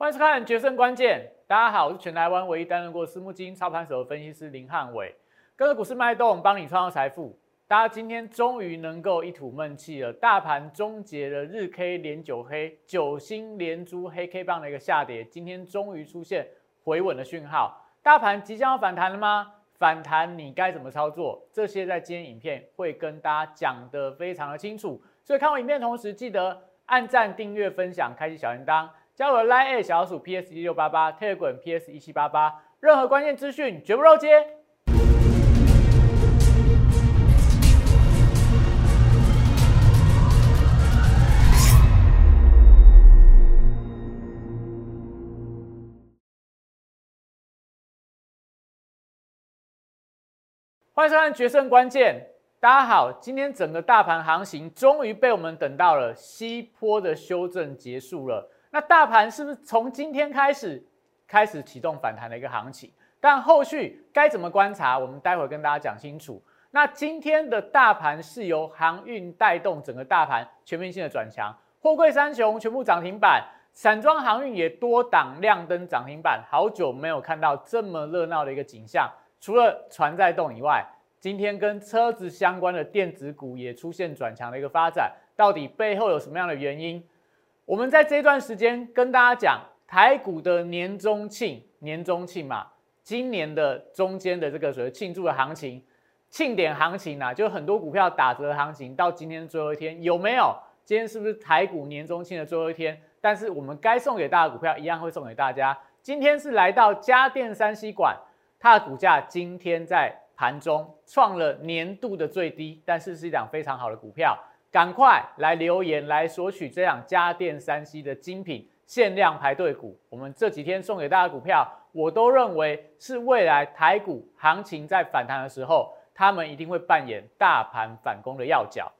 欢迎收看《决胜关键》。大家好，我是全台湾唯一担任过私募基金操盘手的分析师林汉伟。跟着股市脉动，帮你创造财富。大家今天终于能够一吐闷气了，大盘终结了日 K 连九黑、九星连珠黑 K 棒的一个下跌，今天终于出现回稳的讯号。大盘即将要反弹了吗？反弹你该怎么操作？这些在今天影片会跟大家讲得非常的清楚。所以看完影片同时，记得按赞、订阅、分享、开启小铃铛。加入 Line 小鼠 PS 一六八八 t e l g r PS 一七八八，任何关键资讯绝不漏接。欢迎收看《决胜关键》，大家好，今天整个大盘行情终于被我们等到了西坡的修正结束了。那大盘是不是从今天开始开始启动反弹的一个行情？但后续该怎么观察？我们待会跟大家讲清楚。那今天的大盘是由航运带动整个大盘全面性的转强，货柜三雄全部涨停板，散装航运也多档亮灯涨停板。好久没有看到这么热闹的一个景象，除了船在动以外，今天跟车子相关的电子股也出现转强的一个发展。到底背后有什么样的原因？我们在这段时间跟大家讲台股的年中庆，年中庆嘛，今年的中间的这个所谓庆祝的行情，庆典行情啊，就很多股票打折的行情，到今天最后一天有没有？今天是不是台股年中庆的最后一天？但是我们该送给大家股票一样会送给大家。今天是来到家电三 C 馆，它的股价今天在盘中创了年度的最低，但是是一档非常好的股票。赶快来留言来索取这样家电三 C 的精品限量排队股。我们这几天送给大家股票，我都认为是未来台股行情在反弹的时候，他们一定会扮演大盘反攻的要角。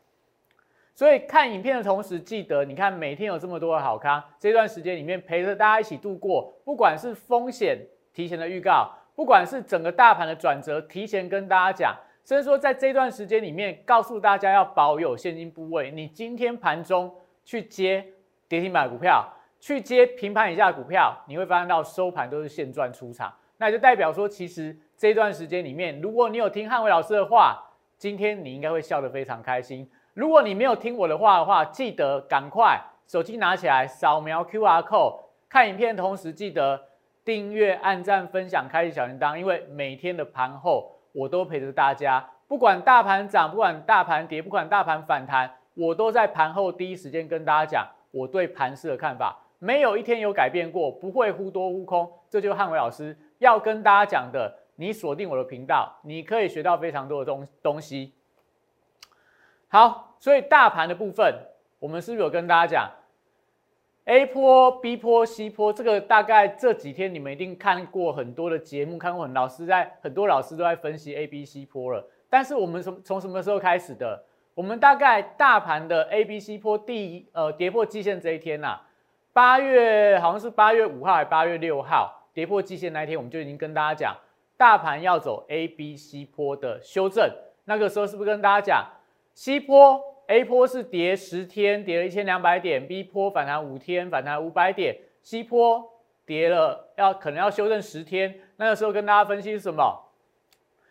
所以看影片的同时，记得你看每天有这么多的好康，这段时间里面陪着大家一起度过，不管是风险提前的预告，不管是整个大盘的转折提前跟大家讲。所以说，在这段时间里面，告诉大家要保有现金部位。你今天盘中去接跌停板股票，去接平盘以下的股票，你会发现到收盘都是现赚出场。那就代表说，其实这段时间里面，如果你有听汉伟老师的话，今天你应该会笑得非常开心。如果你没有听我的话的话，记得赶快手机拿起来扫描 Q R code，看影片同时记得订阅、按赞、分享、开启小铃铛，因为每天的盘后。我都陪着大家，不管大盘涨，不管大盘跌，不管大盘反弹，我都在盘后第一时间跟大家讲我对盘市的看法，没有一天有改变过，不会忽多忽空，这就是汉伟老师要跟大家讲的。你锁定我的频道，你可以学到非常多的东东西。好，所以大盘的部分，我们是不是有跟大家讲？A 坡、B 坡、C 坡，这个大概这几天你们一定看过很多的节目，看过很老师在很多老师都在分析 A、B、C 坡了。但是我们从从什么时候开始的？我们大概大盘的 A、B、C 坡第一呃跌破季线这一天呐，八月好像是八月五号还是八月六号跌破季线那一天，我们就已经跟大家讲，大盘要走 A、B、C 坡的修正。那个时候是不是跟大家讲 C 坡？A 坡是跌十天，跌了一千两百点；B 坡反弹五天，反弹五百点；C 坡跌了要可能要修正十天。那个时候跟大家分析是什么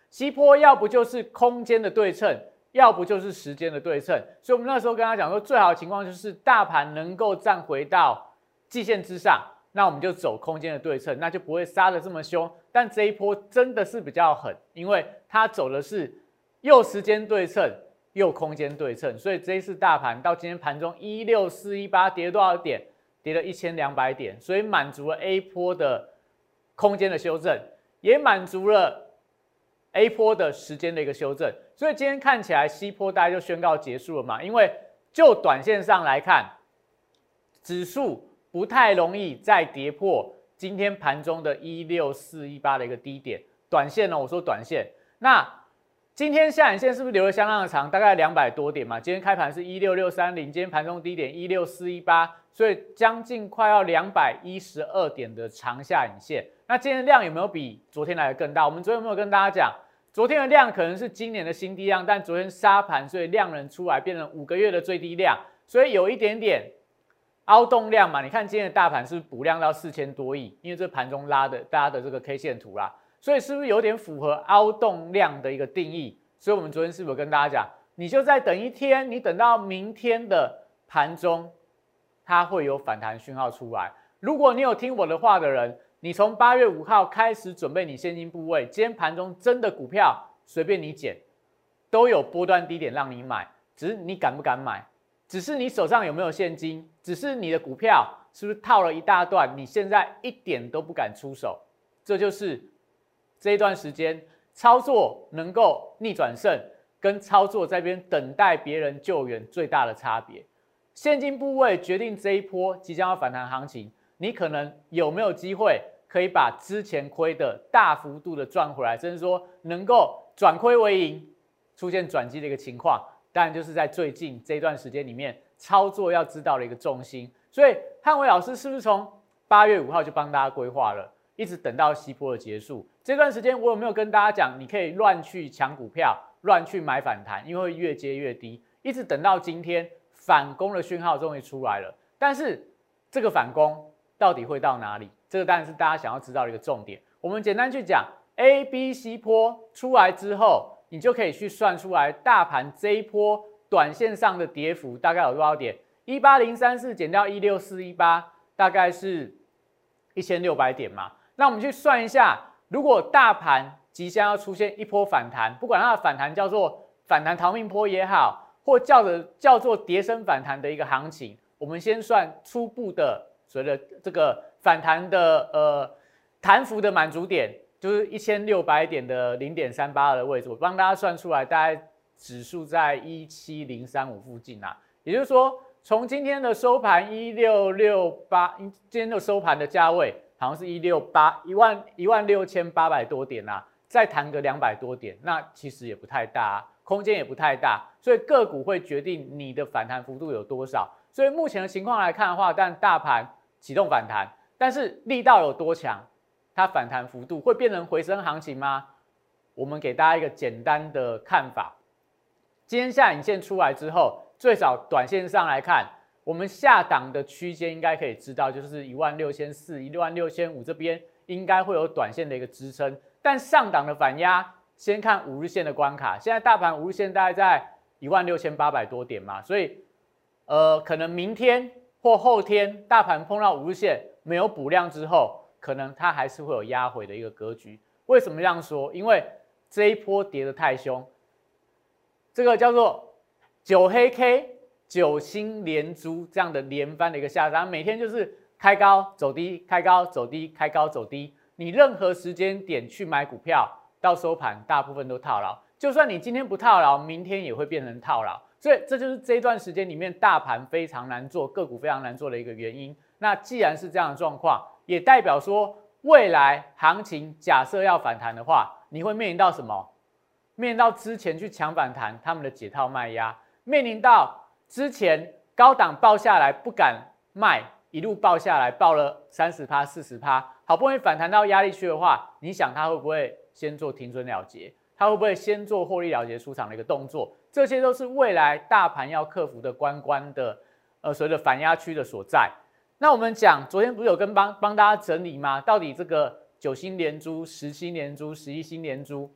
？C 坡要不就是空间的对称，要不就是时间的对称。所以我们那时候跟他讲说，最好的情况就是大盘能够站回到季线之上，那我们就走空间的对称，那就不会杀的这么凶。但这一波真的是比较狠，因为它走的是右时间对称。又空间对称，所以这一次大盘到今天盘中一六四一八跌了多少点？跌了一千两百点，所以满足了 A 波的空间的修正，也满足了 A 波的时间的一个修正。所以今天看起来 C 坡大概就宣告结束了嘛？因为就短线上来看，指数不太容易再跌破今天盘中的一六四一八的一个低点。短线呢，我说短线那。今天下影线是不是留的相当的长？大概两百多点嘛。今天开盘是一六六三零，今天盘中低点一六四一八，所以将近快要两百一十二点的长下影线。那今天的量有没有比昨天来的更大？我们昨天有没有跟大家讲，昨天的量可能是今年的新低量，但昨天杀盘，所以量能出来变成五个月的最低量，所以有一点点凹动量嘛，你看今天的大盘是不是补量到四千多亿？因为这盘中拉的大家的这个 K 线图啦，所以是不是有点符合凹动量的一个定义？所以我们昨天是不是跟大家讲，你就再等一天，你等到明天的盘中，它会有反弹讯号出来。如果你有听我的话的人，你从八月五号开始准备你现金部位，今天盘中真的股票随便你捡，都有波段低点让你买，只是你敢不敢买？只是你手上有没有现金？只是你的股票是不是套了一大段？你现在一点都不敢出手，这就是这一段时间操作能够逆转胜，跟操作在边等待别人救援最大的差别。现金部位决定这一波即将要反弹行情，你可能有没有机会可以把之前亏的大幅度的赚回来，甚至说能够转亏为盈，出现转机的一个情况。当然就是在最近这段时间里面，操作要知道的一个重心。所以汉伟老师是不是从八月五号就帮大家规划了，一直等到西坡的结束这段时间，我有没有跟大家讲，你可以乱去抢股票，乱去买反弹，因为越接越低，一直等到今天反攻的讯号终于出来了。但是这个反攻到底会到哪里？这个当然是大家想要知道的一个重点。我们简单去讲，A、B、C 坡出来之后。你就可以去算出来，大盘这一波短线上的跌幅大概有多少点？一八零三四减掉一六四一八，大概是一千六百点嘛。那我们去算一下，如果大盘即将要出现一波反弹，不管它的反弹叫做反弹逃命坡也好，或叫的叫做跌升反弹的一个行情，我们先算初步的所谓的这个反弹的呃弹幅的满足点。就是一千六百点的零点三八二的位置，我帮大家算出来，大概指数在一七零三五附近啊。也就是说，从今天的收盘一六六八，今天的收盘的价位好像是一六八一万一万六千八百多点啊，再弹个两百多点，那其实也不太大，啊空间也不太大，所以个股会决定你的反弹幅度有多少。所以目前的情况来看的话，但大盘启动反弹，但是力道有多强？它反弹幅度会变成回升行情吗？我们给大家一个简单的看法。今天下影线出来之后，最少短线上来看，我们下档的区间应该可以知道，就是一万六千四、一万六千五这边应该会有短线的一个支撑。但上档的反压，先看五日线的关卡。现在大盘五日线大概在一万六千八百多点嘛，所以呃，可能明天或后天大盘碰到五日线没有补量之后。可能它还是会有压回的一个格局。为什么这样说？因为这一波跌得太凶，这个叫做九黑 K 九星连珠这样的连番的一个下杀，每天就是开高走低，开高走低，开高走低。你任何时间点去买股票，到收盘大部分都套牢。就算你今天不套牢，明天也会变成套牢。所以这就是这一段时间里面大盘非常难做，个股非常难做的一个原因。那既然是这样的状况，也代表说，未来行情假设要反弹的话，你会面临到什么？面临到之前去抢反弹，他们的解套卖压；面临到之前高档爆下来不敢卖，一路爆下来，爆了三十趴、四十趴，好不容易反弹到压力区的话，你想它会不会先做停损了结？它会不会先做获利了结出场的一个动作？这些都是未来大盘要克服的关关的，呃，所谓的反压区的所在。那我们讲，昨天不是有跟帮帮大家整理吗？到底这个九星连珠、十星连珠、十一星连珠，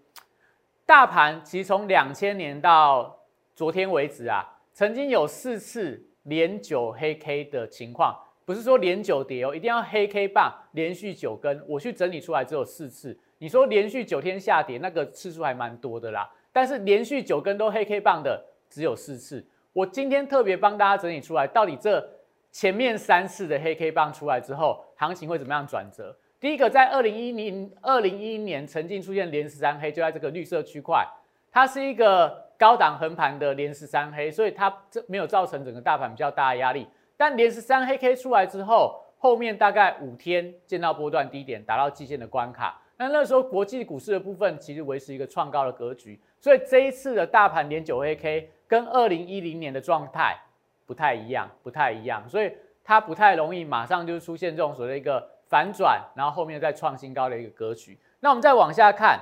大盘其实从两千年到昨天为止啊，曾经有四次连九黑 K 的情况，不是说连九跌哦，一定要黑 K 棒连续九根。我去整理出来只有四次。你说连续九天下跌，那个次数还蛮多的啦。但是连续九根都黑 K 棒的只有四次。我今天特别帮大家整理出来，到底这。前面三次的黑 K 棒出来之后，行情会怎么样转折？第一个，在二零一零二零一一年曾经出现连十三黑，就在这个绿色区块，它是一个高档横盘的连十三黑，所以它这没有造成整个大盘比较大的压力。但连十三黑 K 出来之后，后面大概五天见到波段低点，达到季线的关卡。那那时候国际股市的部分其实维持一个创高的格局，所以这一次的大盘连九黑 K 跟二零一零年的状态。不太一样，不太一样，所以它不太容易马上就出现这种所谓的一个反转，然后后面再创新高的一个格局。那我们再往下看，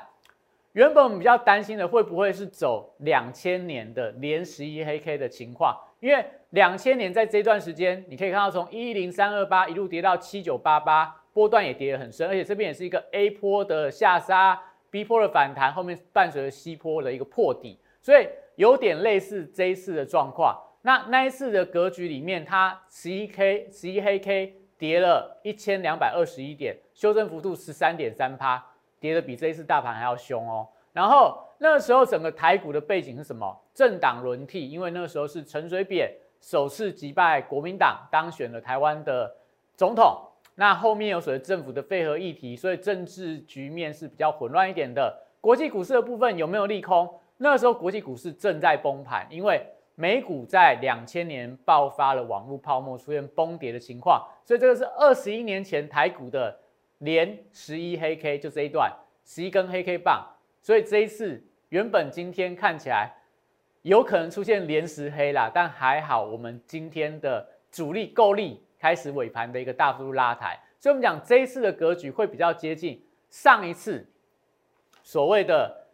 原本我们比较担心的会不会是走两千年的连十一黑 K 的情况？因为两千年在这段时间，你可以看到从一零三二八一路跌到七九八八，波段也跌得很深，而且这边也是一个 A 坡的下杀，B 坡的反弹，后面伴随着 C 坡的一个破底，所以有点类似这一次的状况。那那一次的格局里面，它十一 K 十一黑 K 跌了一千两百二十一点，修正幅度十三点三趴，跌的比这一次大盘还要凶哦。然后那个时候整个台股的背景是什么？政党轮替，因为那个时候是陈水扁。首次击败国民党，当选了台湾的总统。那后面有所谓政府的废核议题，所以政治局面是比较混乱一点的。国际股市的部分有没有利空？那时候国际股市正在崩盘，因为美股在两千年爆发了网络泡沫，出现崩跌的情况。所以这个是二十一年前台股的连十一黑 K，就这一段十一根黑 K 棒。所以这一次原本今天看起来。有可能出现连十黑啦，但还好，我们今天的主力够力，开始尾盘的一个大幅度拉抬，所以我们讲这一次的格局会比较接近上一次所谓的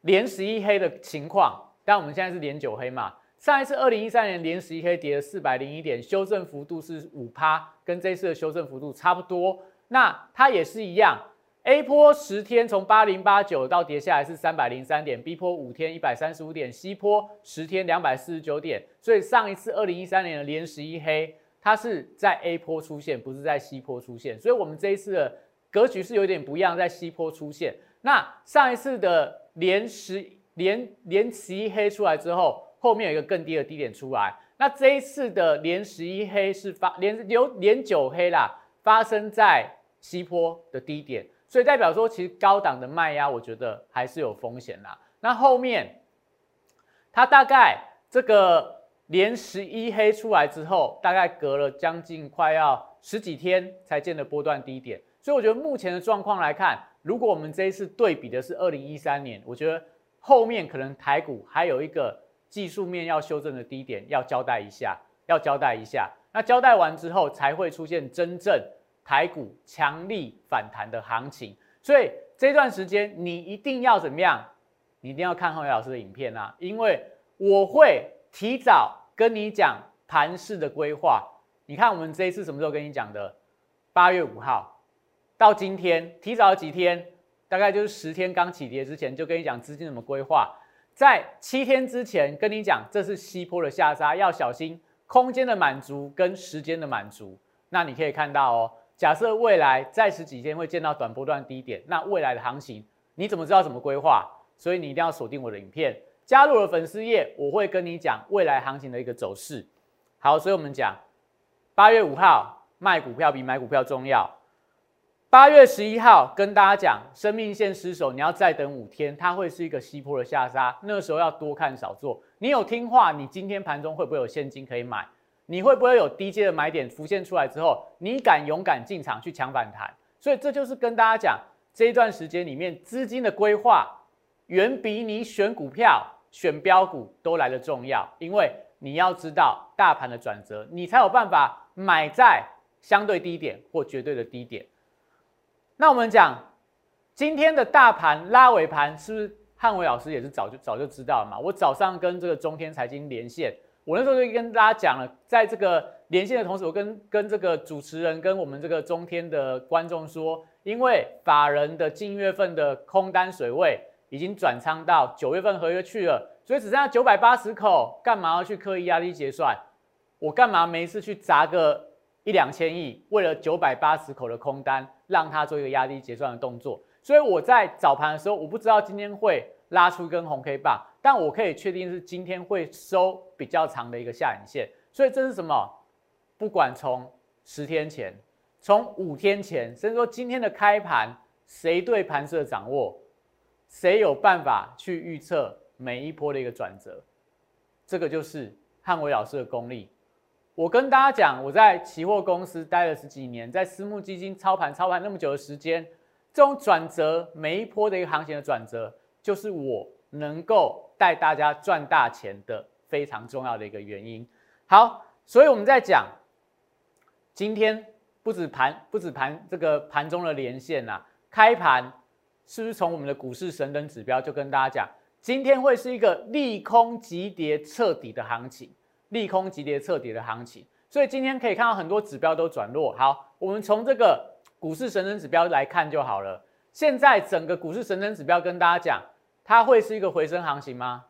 连十一黑的情况，但我们现在是连九黑嘛，上一次二零一三年连十一黑跌了四百零一点，修正幅度是五趴，跟这一次的修正幅度差不多，那它也是一样。A 波十天从八零八九到跌下来是三百零三点，B 波五天一百三十五点，C 波十天两百四十九点。所以上一次二零一三年的连十一黑，它是在 A 波出现，不是在 C 波出现。所以我们这一次的格局是有点不一样，在 C 波出现。那上一次的连十连连十一黑出来之后，后面有一个更低的低点出来。那这一次的连十一黑是发连有连九黑啦，发生在西坡的低点。所以代表说，其实高档的卖压，我觉得还是有风险啦。那后面，它大概这个连十一黑出来之后，大概隔了将近快要十几天才见的波段低点。所以我觉得目前的状况来看，如果我们这一次对比的是二零一三年，我觉得后面可能台股还有一个技术面要修正的低点要交代一下，要交代一下。那交代完之后，才会出现真正。台股强力反弹的行情，所以这段时间你一定要怎么样？你一定要看浩伟老师的影片啊，因为我会提早跟你讲盘势的规划。你看我们这一次什么时候跟你讲的？八月五号到今天，提早几天，大概就是十天刚起跌之前就跟你讲资金怎么规划。在七天之前跟你讲，这是西坡的下杀，要小心空间的满足跟时间的满足。那你可以看到哦。假设未来再十几天会见到短波段低点，那未来的行情你怎么知道怎么规划？所以你一定要锁定我的影片，加入了粉丝页，我会跟你讲未来行情的一个走势。好，所以我们讲八月五号卖股票比买股票重要。八月十一号跟大家讲，生命线失守，你要再等五天，它会是一个西坡的下杀，那个时候要多看少做。你有听话，你今天盘中会不会有现金可以买？你会不会有低阶的买点浮现出来之后，你敢勇敢进场去抢反弹？所以这就是跟大家讲，这一段时间里面资金的规划，远比你选股票、选标股都来的重要。因为你要知道大盘的转折，你才有办法买在相对低点或绝对的低点。那我们讲今天的大盘拉尾盘，是不是汉伟老师也是早就早就知道了嘛？我早上跟这个中天财经连线。我那时候就跟大家讲了，在这个连线的同时，我跟跟这个主持人跟我们这个中天的观众说，因为法人的近月份的空单水位已经转仓到九月份合约去了，所以只剩下九百八十口，干嘛要去刻意压低结算？我干嘛没事去砸个一两千亿，为了九百八十口的空单，让他做一个压低结算的动作？所以我在早盘的时候，我不知道今天会拉出一根红 K 棒。但我可以确定是今天会收比较长的一个下影线，所以这是什么？不管从十天前、从五天前，甚至说今天的开盘，谁对盘势的掌握，谁有办法去预测每一波的一个转折？这个就是汉伟老师的功力。我跟大家讲，我在期货公司待了十几年，在私募基金操盘操盘那么久的时间，这种转折，每一波的一个行情的转折，就是我能够。带大家赚大钱的非常重要的一个原因。好，所以我们在讲今天不止盘不止盘这个盘中的连线呐，开盘是不是从我们的股市神灯指标就跟大家讲，今天会是一个利空急跌彻底的行情？利空急跌彻底的行情，所以今天可以看到很多指标都转弱。好，我们从这个股市神灯指标来看就好了。现在整个股市神灯指标跟大家讲，它会是一个回升行情吗？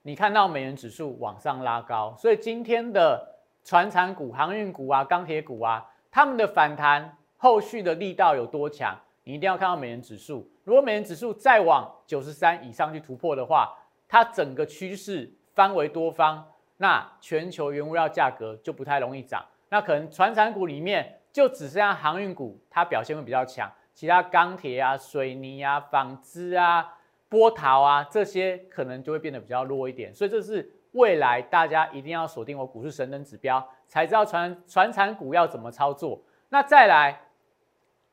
你看到美元指数往上拉高，所以今天的船产股、航运股啊、钢铁股啊，他们的反弹后续的力道有多强？你一定要看到美元指数。如果美元指数再往九十三以上去突破的话，它整个趋势翻为多方，那全球原物料价格就不太容易涨。那可能船产股里面就只剩下航运股，它表现会比较强，其他钢铁啊、水泥啊、纺织啊。波涛啊，这些可能就会变得比较弱一点，所以这是未来大家一定要锁定我股市神灯指标，才知道传传产股要怎么操作。那再来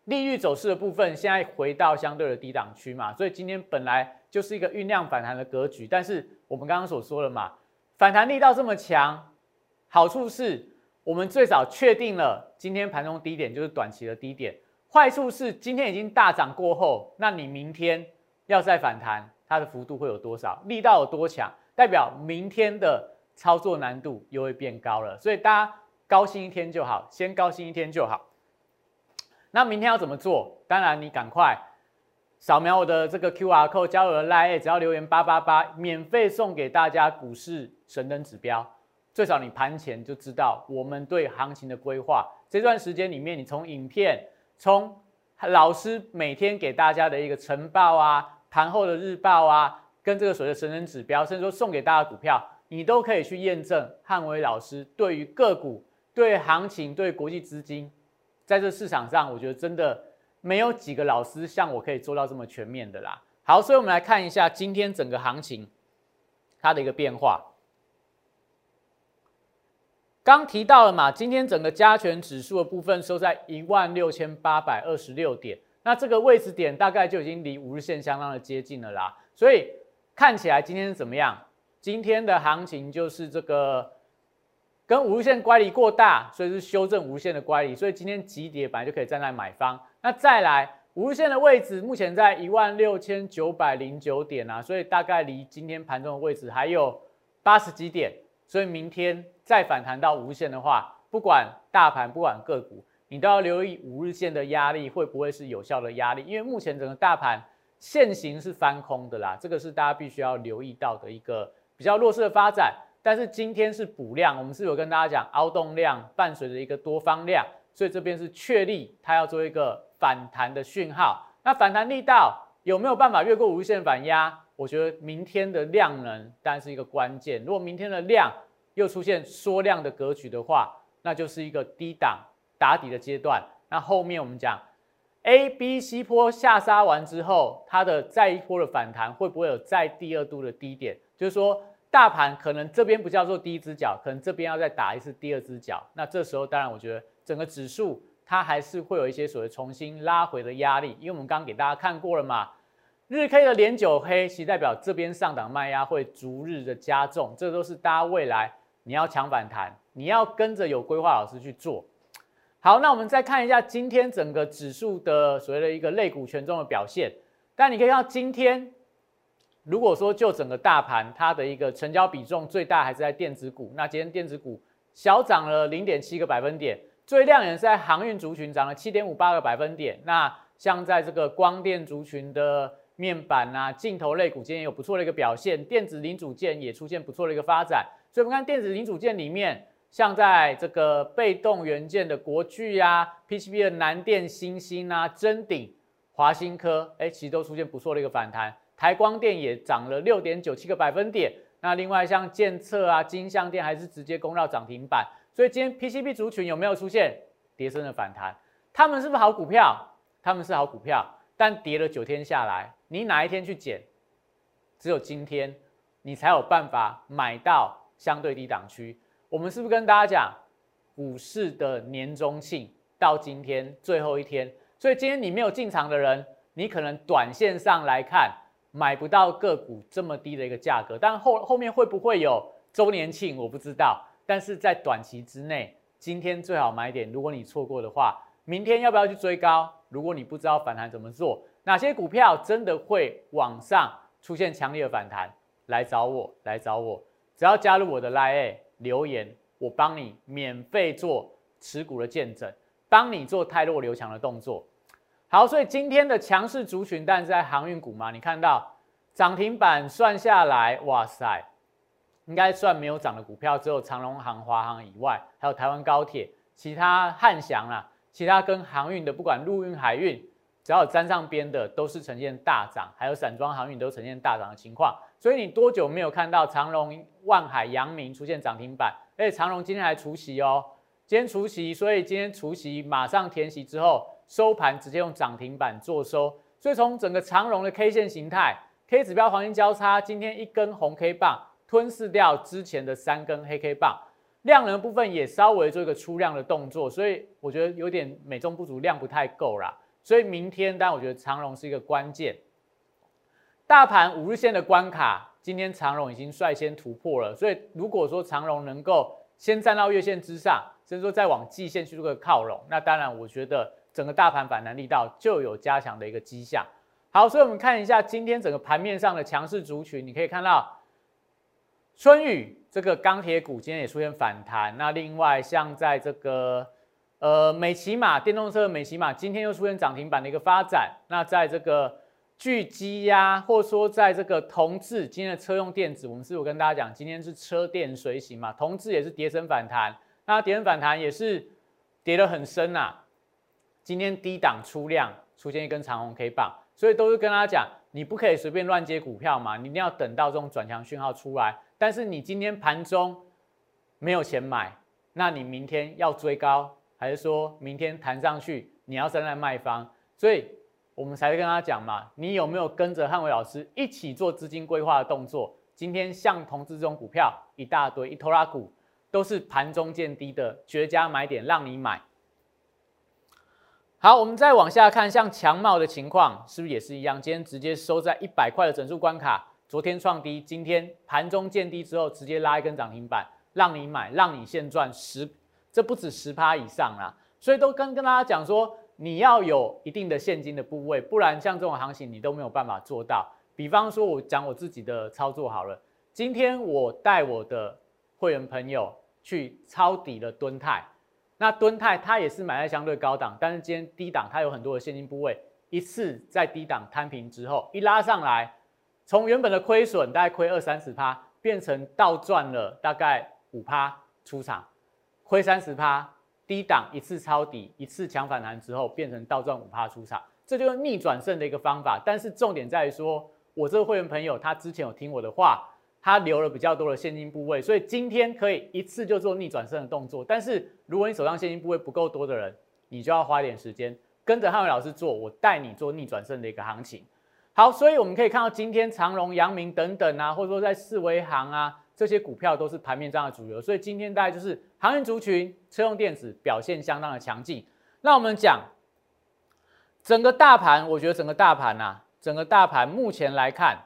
利率走势的部分，现在回到相对的低档区嘛，所以今天本来就是一个酝酿反弹的格局，但是我们刚刚所说的嘛，反弹力道这么强，好处是我们最早确定了今天盘中低点就是短期的低点，坏处是今天已经大涨过后，那你明天。要再反弹，它的幅度会有多少？力道有多强？代表明天的操作难度又会变高了。所以大家高兴一天就好，先高兴一天就好。那明天要怎么做？当然，你赶快扫描我的这个 Q R code，加入了 Line，只要留言八八八，免费送给大家股市神灯指标。最少你盘前就知道我们对行情的规划。这段时间里面，你从影片，从老师每天给大家的一个晨报啊，盘后的日报啊，跟这个所谓的神人指标，甚至说送给大家股票，你都可以去验证汉伟老师对于个股、对行情、对国际资金，在这市场上，我觉得真的没有几个老师像我可以做到这么全面的啦。好，所以我们来看一下今天整个行情它的一个变化。刚提到了嘛，今天整个加权指数的部分收在一万六千八百二十六点，那这个位置点大概就已经离五日线相当的接近了啦。所以看起来今天是怎么样？今天的行情就是这个跟五日线乖离过大，所以是修正五日线的乖离，所以今天急跌本来就可以站在买方。那再来五日线的位置目前在一万六千九百零九点啊，所以大概离今天盘中的位置还有八十几点。所以明天再反弹到无线的话，不管大盘不管个股，你都要留意五日线的压力会不会是有效的压力？因为目前整个大盘现行是翻空的啦，这个是大家必须要留意到的一个比较弱势的发展。但是今天是补量，我们是有跟大家讲凹动量伴随着一个多方量，所以这边是确立它要做一个反弹的讯号。那反弹力道有没有办法越过五日线反压？我觉得明天的量能当然是一个关键。如果明天的量又出现缩量的格局的话，那就是一个低档打底的阶段。那后面我们讲 A、B、C 波下杀完之后，它的再一波的反弹会不会有再第二度的低点？就是说，大盘可能这边不叫做第一只脚，可能这边要再打一次第二只脚。那这时候当然，我觉得整个指数它还是会有一些所谓重新拉回的压力，因为我们刚刚给大家看过了嘛。日 K 的连九黑，其代表这边上档卖压会逐日的加重，这都是大家未来你要抢反弹，你要跟着有规划老师去做。好，那我们再看一下今天整个指数的所谓的一个类股权重的表现。但你可以看到今天，如果说就整个大盘，它的一个成交比重最大还是在电子股，那今天电子股小涨了零点七个百分点，最亮眼是在航运族群涨了七点五八个百分点。那像在这个光电族群的。面板啊，镜头类股今天有不错的一个表现，电子零组件也出现不错的一个发展。所以，我们看电子零组件里面，像在这个被动元件的国巨啊，PCB 的南电、星星啊，臻鼎、华新科，哎，其实都出现不错的一个反弹。台光电也涨了六点九七个百分点。那另外像建策啊、金相电还是直接攻到涨停板。所以今天 PCB 族群有没有出现跌升的反弹？他们是不是好股票？他们是好股票，但跌了九天下来。你哪一天去捡？只有今天，你才有办法买到相对低档区。我们是不是跟大家讲，股市的年终庆到今天最后一天，所以今天你没有进场的人，你可能短线上来看买不到个股这么低的一个价格。但后后面会不会有周年庆，我不知道。但是在短期之内，今天最好买点。如果你错过的话，明天要不要去追高？如果你不知道反弹怎么做？哪些股票真的会往上出现强烈的反弹？来找我，来找我。只要加入我的 Line 留言，我帮你免费做持股的见证，帮你做泰弱留强的动作。好，所以今天的强势族群，但是在航运股嘛，你看到涨停板算下来，哇塞，应该算没有涨的股票，只有长隆航、华航以外，还有台湾高铁，其他汉翔啦，其他跟航运的，不管陆运、海运。只要沾上边的，都是呈现大涨，还有散装航运都呈现大涨的情况。所以你多久没有看到长荣、万海、阳明出现涨停板？而且长荣今天还除息哦，今天除息，所以今天除息马上填息之后收盘直接用涨停板做收。所以从整个长荣的 K 线形态，K 指标黄金交叉，今天一根红 K 棒吞噬掉之前的三根黑 K 棒，量能部分也稍微做一个出量的动作，所以我觉得有点美中不足，量不太够啦。所以明天，但我觉得长荣是一个关键。大盘五日线的关卡，今天长荣已经率先突破了。所以如果说长荣能够先站到月线之上，甚至说再往季线去做个靠拢，那当然我觉得整个大盘反弹力道就有加强的一个迹象。好，所以我们看一下今天整个盘面上的强势族群，你可以看到春雨这个钢铁股今天也出现反弹。那另外像在这个。呃，美骑马电动车美骑马今天又出现涨停板的一个发展。那在这个巨基呀，或者说在这个同志今天的车用电子，我们是有跟大家讲，今天是车电随行嘛，同志也是跌升反弹，那跌升反弹也是跌得很深呐。今天低档出量，出现一根长红 K 棒，所以都是跟大家讲，你不可以随便乱接股票嘛，你一定要等到这种转强讯号出来。但是你今天盘中没有钱买，那你明天要追高。还是说明天弹上去，你要站在卖方，所以我们才跟他讲嘛，你有没有跟着汉伟老师一起做资金规划的动作？今天像同志这种股票一大堆，一拖拉股都是盘中见低的绝佳买点，让你买。好，我们再往下看，像强茂的情况是不是也是一样？今天直接收在一百块的整数关卡，昨天创低，今天盘中见低之后直接拉一根涨停板，让你买，让你现赚十。这不止十趴以上啦，所以都跟跟大家讲说，你要有一定的现金的部位，不然像这种行情你都没有办法做到。比方说，我讲我自己的操作好了，今天我带我的会员朋友去抄底了敦泰，那敦泰它也是买在相对高档，但是今天低档它有很多的现金部位，一次在低档摊平之后，一拉上来，从原本的亏损大概亏二三十趴，变成倒赚了大概五趴出场。亏三十趴，低档一次抄底，一次强反弹之后，变成倒赚五趴出场，这就是逆转胜的一个方法。但是重点在于说，我这个会员朋友他之前有听我的话，他留了比较多的现金部位，所以今天可以一次就做逆转胜的动作。但是如果你手上现金部位不够多的人，你就要花点时间跟着汉伟老师做，我带你做逆转胜的一个行情。好，所以我们可以看到今天长荣、阳明等等啊，或者说在四维行啊。这些股票都是盘面上的主流，所以今天大概就是航运族群、车用电子表现相当的强劲。那我们讲整个大盘，我觉得整个大盘呐，整个大盘目前来看，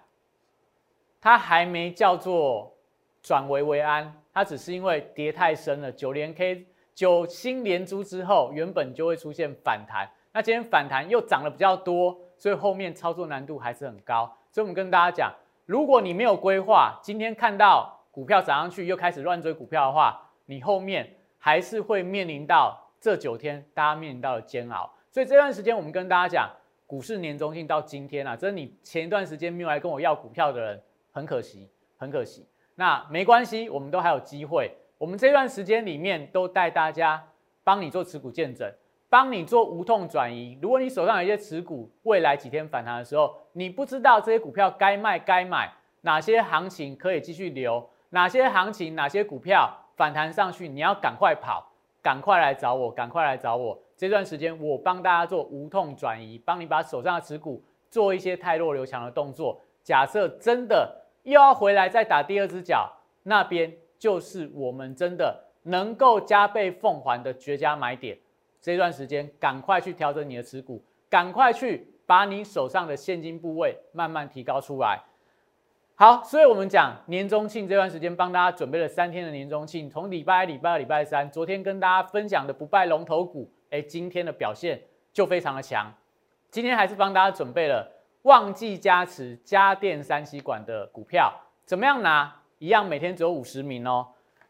它还没叫做转危为安，它只是因为跌太深了，九连 K 九星连珠之后，原本就会出现反弹。那今天反弹又涨了比较多，所以后面操作难度还是很高。所以我们跟大家讲，如果你没有规划，今天看到。股票涨上去又开始乱追股票的话，你后面还是会面临到这九天大家面临到的煎熬。所以这段时间我们跟大家讲，股市年中性到今天啊，这是你前一段时间没有来跟我要股票的人，很可惜，很可惜。那没关系，我们都还有机会。我们这段时间里面都带大家帮你做持股见证，帮你做无痛转移。如果你手上有一些持股，未来几天反弹的时候，你不知道这些股票该卖该买，哪些行情可以继续留。哪些行情、哪些股票反弹上去，你要赶快跑，赶快来找我，赶快来找我。这段时间我帮大家做无痛转移，帮你把手上的持股做一些太弱留强的动作。假设真的又要回来再打第二只脚，那边就是我们真的能够加倍奉还的绝佳买点。这段时间赶快去调整你的持股，赶快去把你手上的现金部位慢慢提高出来。好，所以我们讲年终庆这段时间，帮大家准备了三天的年终庆，从礼拜一、礼拜二、礼拜三，昨天跟大家分享的不败龙头股，哎，今天的表现就非常的强。今天还是帮大家准备了旺季加持家电三吸管的股票，怎么样拿？一样每天只有五十名哦。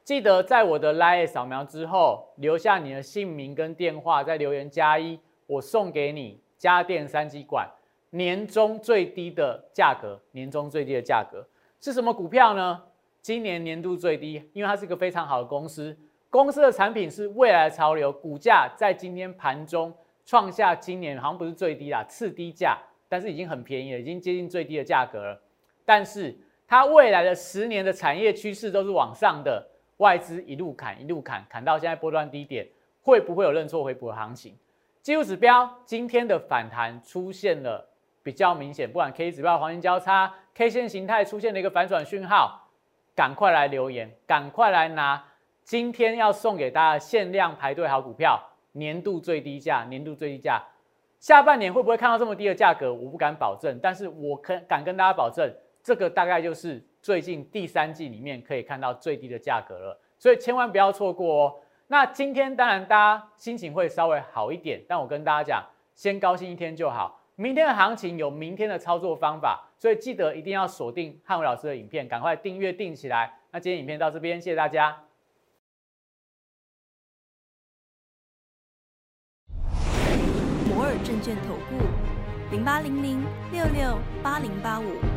记得在我的 Line 扫描之后，留下你的姓名跟电话，在留言加一，我送给你家电三极管年终最低的价格。年终最低的价格是什么股票呢？今年年度最低，因为它是一个非常好的公司，公司的产品是未来潮流，股价在今天盘中创下今年好像不是最低啦，次低价，但是已经很便宜了，已经接近最低的价格了。但是它未来的十年的产业趋势都是往上的。外资一路砍，一路砍，砍到现在波段低点，会不会有认错回补的行情？技术指标今天的反弹出现了比较明显，不管 K 指标黄金交叉，K 线形态出现了一个反转讯号，赶快来留言，赶快来拿今天要送给大家限量排队好股票，年度最低价，年度最低价，下半年会不会看到这么低的价格？我不敢保证，但是我可敢跟大家保证，这个大概就是。最近第三季里面可以看到最低的价格了，所以千万不要错过哦。那今天当然大家心情会稍微好一点，但我跟大家讲，先高兴一天就好。明天的行情有明天的操作方法，所以记得一定要锁定汉伟老师的影片，赶快订阅订起来。那今天影片到这边，谢谢大家。摩尔证券投顾零八零零六六八零八五。